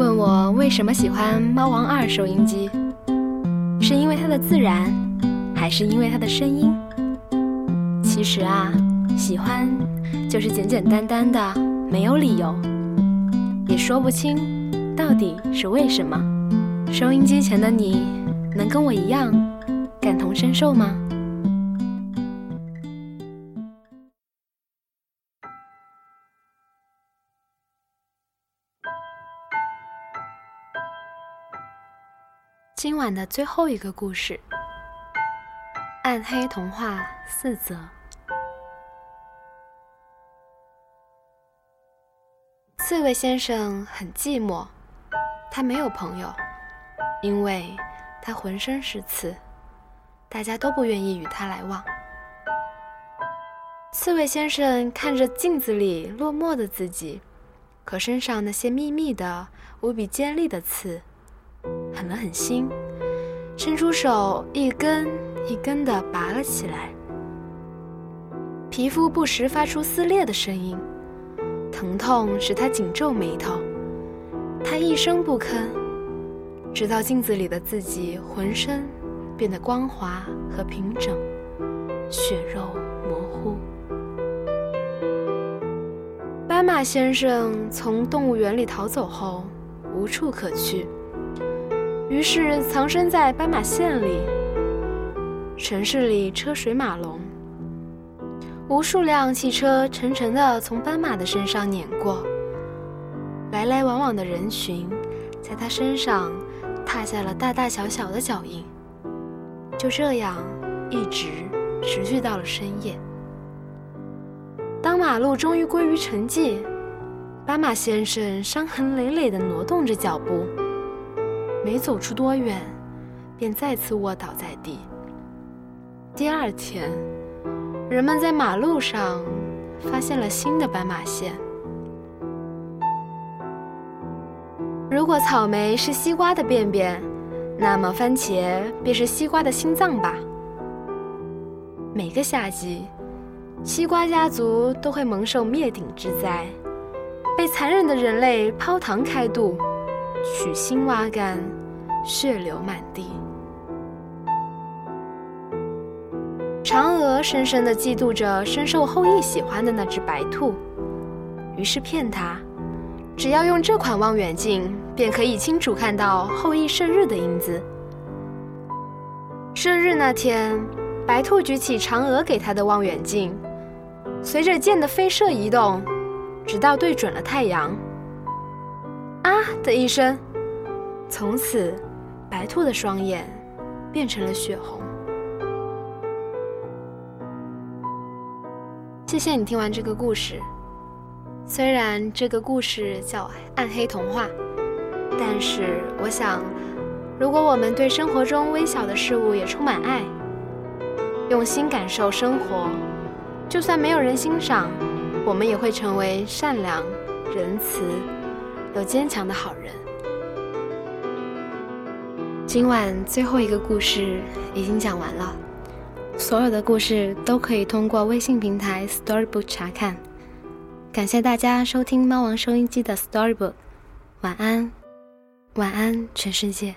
问我为什么喜欢猫王二收音机，是因为它的自然，还是因为它的声音？其实啊，喜欢就是简简单单的，没有理由，也说不清到底是为什么。收音机前的你，能跟我一样感同身受吗？今晚的最后一个故事，《暗黑童话四则》。刺猬先生很寂寞，他没有朋友，因为他浑身是刺，大家都不愿意与他来往。刺猬先生看着镜子里落寞的自己可身上那些密密的、无比尖利的刺。狠了狠心，伸出手，一根一根地拔了起来。皮肤不时发出撕裂的声音，疼痛使他紧皱眉头。他一声不吭，直到镜子里的自己浑身变得光滑和平整，血肉模糊。斑马先生从动物园里逃走后，无处可去。于是藏身在斑马线里。城市里车水马龙，无数辆汽车沉沉地从斑马的身上碾过，来来往往的人群在他身上踏下了大大小小的脚印。就这样，一直持续到了深夜。当马路终于归于沉寂，斑马先生伤痕累累地挪动着脚步。没走出多远，便再次卧倒在地。第二天，人们在马路上发现了新的斑马线。如果草莓是西瓜的便便，那么番茄便是西瓜的心脏吧。每个夏季，西瓜家族都会蒙受灭顶之灾，被残忍的人类抛膛开肚。取心挖肝，血流满地。嫦娥深深的嫉妒着深受后羿喜欢的那只白兔，于是骗他，只要用这款望远镜，便可以清楚看到后羿射日的影子。射日那天，白兔举起嫦娥给他的望远镜，随着箭的飞射移动，直到对准了太阳。啊的一声，从此，白兔的双眼变成了血红。谢谢你听完这个故事。虽然这个故事叫《暗黑童话》，但是我想，如果我们对生活中微小的事物也充满爱，用心感受生活，就算没有人欣赏，我们也会成为善良、仁慈。有坚强的好人。今晚最后一个故事已经讲完了，所有的故事都可以通过微信平台 Storybook 查看。感谢大家收听猫王收音机的 Storybook，晚安，晚安，全世界。